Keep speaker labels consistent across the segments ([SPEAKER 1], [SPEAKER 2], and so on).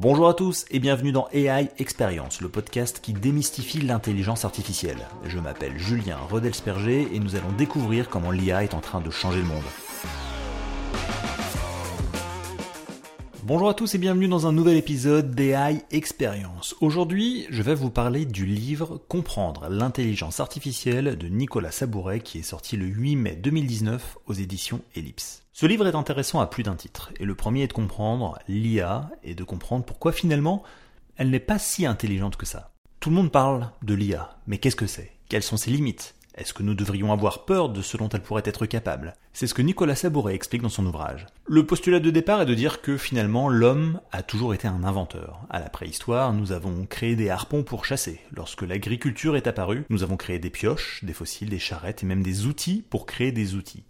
[SPEAKER 1] Bonjour à tous et bienvenue dans AI Experience, le podcast qui démystifie l'intelligence artificielle. Je m'appelle Julien Rodelsperger et nous allons découvrir comment l'IA est en train de changer le monde. Bonjour à tous et bienvenue dans un nouvel épisode d'AI Experience. Aujourd'hui, je vais vous parler du livre Comprendre l'intelligence artificielle de Nicolas Sabouret qui est sorti le 8 mai 2019 aux éditions Ellipse. Ce livre est intéressant à plus d'un titre, et le premier est de comprendre l'IA et de comprendre pourquoi finalement elle n'est pas si intelligente que ça. Tout le monde parle de l'IA, mais qu'est-ce que c'est? Quelles sont ses limites? Est-ce que nous devrions avoir peur de ce dont elle pourrait être capable? C'est ce que Nicolas Sabouret explique dans son ouvrage. Le postulat de départ est de dire que finalement l'homme a toujours été un inventeur. À la préhistoire, nous avons créé des harpons pour chasser. Lorsque l'agriculture est apparue, nous avons créé des pioches, des fossiles, des charrettes et même des outils pour créer des outils.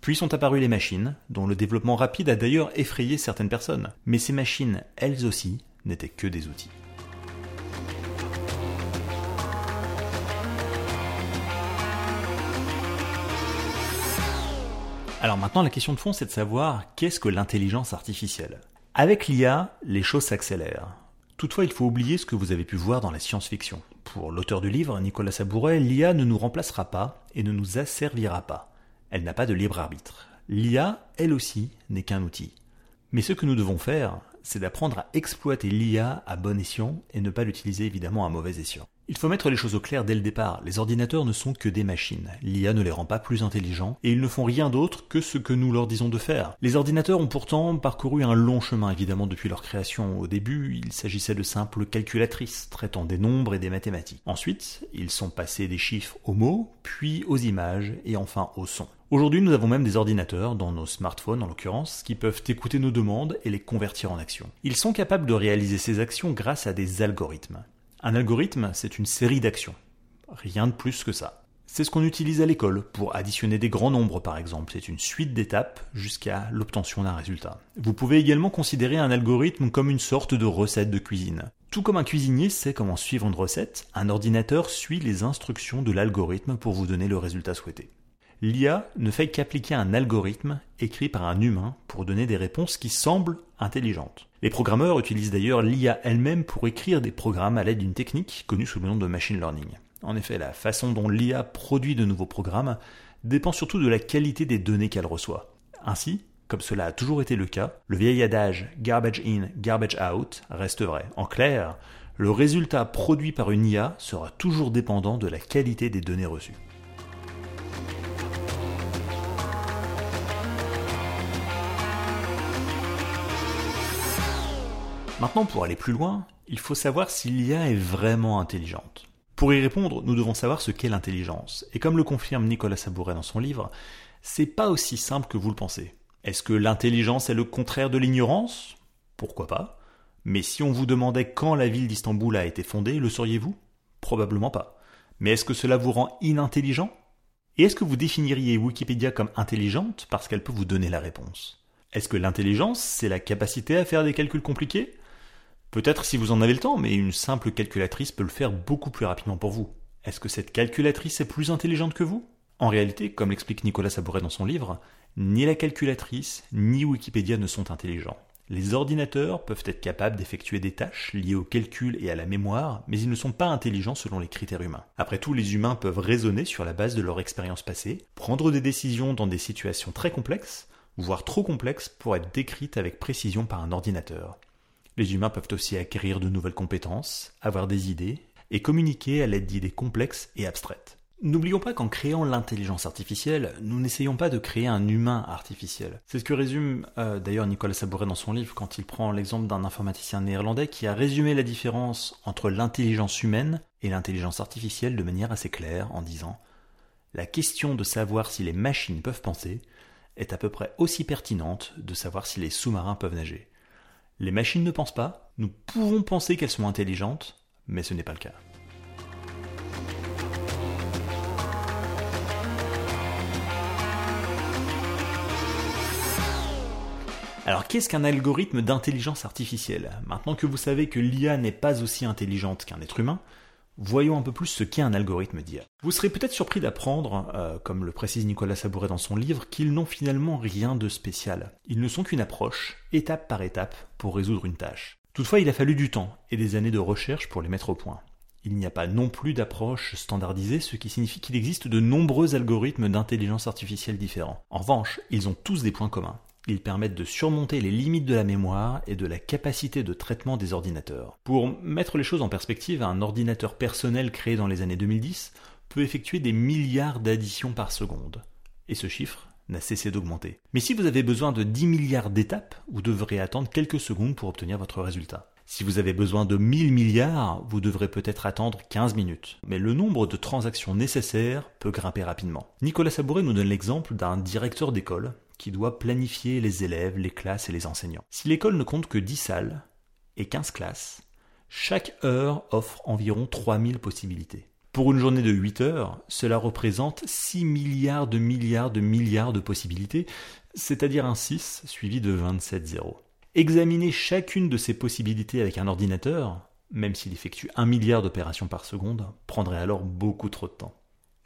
[SPEAKER 1] Puis sont apparues les machines, dont le développement rapide a d'ailleurs effrayé certaines personnes. Mais ces machines, elles aussi, n'étaient que des outils. Alors maintenant, la question de fond, c'est de savoir qu'est-ce que l'intelligence artificielle? Avec l'IA, les choses s'accélèrent. Toutefois, il faut oublier ce que vous avez pu voir dans la science-fiction. Pour l'auteur du livre, Nicolas Sabouret, l'IA ne nous remplacera pas et ne nous asservira pas. Elle n'a pas de libre arbitre. L'IA, elle aussi, n'est qu'un outil. Mais ce que nous devons faire, c'est d'apprendre à exploiter l'IA à bon escient et ne pas l'utiliser évidemment à mauvais escient. Il faut mettre les choses au clair dès le départ. Les ordinateurs ne sont que des machines. L'IA ne les rend pas plus intelligents et ils ne font rien d'autre que ce que nous leur disons de faire. Les ordinateurs ont pourtant parcouru un long chemin évidemment depuis leur création. Au début, il s'agissait de simples calculatrices traitant des nombres et des mathématiques. Ensuite, ils sont passés des chiffres aux mots, puis aux images et enfin aux sons. Aujourd'hui, nous avons même des ordinateurs, dans nos smartphones en l'occurrence, qui peuvent écouter nos demandes et les convertir en actions. Ils sont capables de réaliser ces actions grâce à des algorithmes. Un algorithme, c'est une série d'actions. Rien de plus que ça. C'est ce qu'on utilise à l'école pour additionner des grands nombres par exemple. C'est une suite d'étapes jusqu'à l'obtention d'un résultat. Vous pouvez également considérer un algorithme comme une sorte de recette de cuisine. Tout comme un cuisinier sait comment suivre une recette, un ordinateur suit les instructions de l'algorithme pour vous donner le résultat souhaité. L'IA ne fait qu'appliquer un algorithme écrit par un humain pour donner des réponses qui semblent intelligentes. Les programmeurs utilisent d'ailleurs l'IA elle-même pour écrire des programmes à l'aide d'une technique connue sous le nom de machine learning. En effet, la façon dont l'IA produit de nouveaux programmes dépend surtout de la qualité des données qu'elle reçoit. Ainsi, comme cela a toujours été le cas, le vieil adage garbage in, garbage out reste vrai. En clair, le résultat produit par une IA sera toujours dépendant de la qualité des données reçues. Maintenant, pour aller plus loin, il faut savoir si l'IA est vraiment intelligente. Pour y répondre, nous devons savoir ce qu'est l'intelligence. Et comme le confirme Nicolas Sabouret dans son livre, c'est pas aussi simple que vous le pensez. Est-ce que l'intelligence est le contraire de l'ignorance? Pourquoi pas? Mais si on vous demandait quand la ville d'Istanbul a été fondée, le sauriez-vous? Probablement pas. Mais est-ce que cela vous rend inintelligent? Et est-ce que vous définiriez Wikipédia comme intelligente parce qu'elle peut vous donner la réponse? Est-ce que l'intelligence, c'est la capacité à faire des calculs compliqués? Peut-être si vous en avez le temps, mais une simple calculatrice peut le faire beaucoup plus rapidement pour vous. Est-ce que cette calculatrice est plus intelligente que vous? En réalité, comme l'explique Nicolas Sabouret dans son livre, ni la calculatrice ni Wikipédia ne sont intelligents. Les ordinateurs peuvent être capables d'effectuer des tâches liées au calcul et à la mémoire, mais ils ne sont pas intelligents selon les critères humains. Après tout, les humains peuvent raisonner sur la base de leur expérience passée, prendre des décisions dans des situations très complexes, voire trop complexes pour être décrites avec précision par un ordinateur. Les humains peuvent aussi acquérir de nouvelles compétences, avoir des idées et communiquer à l'aide d'idées complexes et abstraites. N'oublions pas qu'en créant l'intelligence artificielle, nous n'essayons pas de créer un humain artificiel. C'est ce que résume euh, d'ailleurs Nicolas Sabouret dans son livre quand il prend l'exemple d'un informaticien néerlandais qui a résumé la différence entre l'intelligence humaine et l'intelligence artificielle de manière assez claire en disant La question de savoir si les machines peuvent penser est à peu près aussi pertinente de savoir si les sous-marins peuvent nager. Les machines ne pensent pas, nous pouvons penser qu'elles sont intelligentes, mais ce n'est pas le cas. Alors qu'est-ce qu'un algorithme d'intelligence artificielle? Maintenant que vous savez que l'IA n'est pas aussi intelligente qu'un être humain, Voyons un peu plus ce qu'est un algorithme d'IA. Vous serez peut-être surpris d'apprendre, euh, comme le précise Nicolas Sabouret dans son livre, qu'ils n'ont finalement rien de spécial. Ils ne sont qu'une approche, étape par étape, pour résoudre une tâche. Toutefois, il a fallu du temps et des années de recherche pour les mettre au point. Il n'y a pas non plus d'approche standardisée, ce qui signifie qu'il existe de nombreux algorithmes d'intelligence artificielle différents. En revanche, ils ont tous des points communs. Ils permettent de surmonter les limites de la mémoire et de la capacité de traitement des ordinateurs. Pour mettre les choses en perspective, un ordinateur personnel créé dans les années 2010 peut effectuer des milliards d'additions par seconde. Et ce chiffre n'a cessé d'augmenter. Mais si vous avez besoin de 10 milliards d'étapes, vous devrez attendre quelques secondes pour obtenir votre résultat. Si vous avez besoin de 1000 milliards, vous devrez peut-être attendre 15 minutes. Mais le nombre de transactions nécessaires peut grimper rapidement. Nicolas Sabouret nous donne l'exemple d'un directeur d'école qui doit planifier les élèves, les classes et les enseignants. Si l'école ne compte que 10 salles et 15 classes, chaque heure offre environ 3000 possibilités. Pour une journée de 8 heures, cela représente 6 milliards de milliards de milliards de possibilités, c'est-à-dire un 6 suivi de 27 zéros. Examiner chacune de ces possibilités avec un ordinateur, même s'il effectue un milliard d'opérations par seconde, prendrait alors beaucoup trop de temps.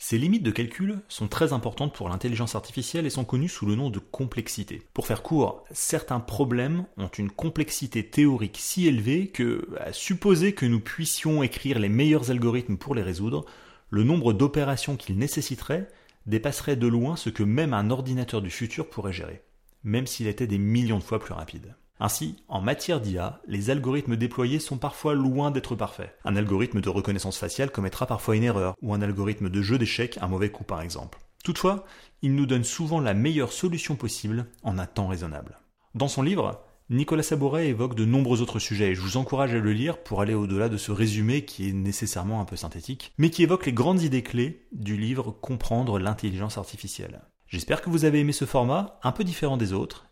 [SPEAKER 1] Ces limites de calcul sont très importantes pour l'intelligence artificielle et sont connues sous le nom de complexité. Pour faire court, certains problèmes ont une complexité théorique si élevée que, à supposer que nous puissions écrire les meilleurs algorithmes pour les résoudre, le nombre d'opérations qu'ils nécessiteraient dépasserait de loin ce que même un ordinateur du futur pourrait gérer, même s'il était des millions de fois plus rapide. Ainsi, en matière d'IA, les algorithmes déployés sont parfois loin d'être parfaits. Un algorithme de reconnaissance faciale commettra parfois une erreur, ou un algorithme de jeu d'échecs un mauvais coup par exemple. Toutefois, il nous donne souvent la meilleure solution possible en un temps raisonnable. Dans son livre, Nicolas Sabouret évoque de nombreux autres sujets et je vous encourage à le lire pour aller au-delà de ce résumé qui est nécessairement un peu synthétique, mais qui évoque les grandes idées clés du livre Comprendre l'intelligence artificielle. J'espère que vous avez aimé ce format, un peu différent des autres,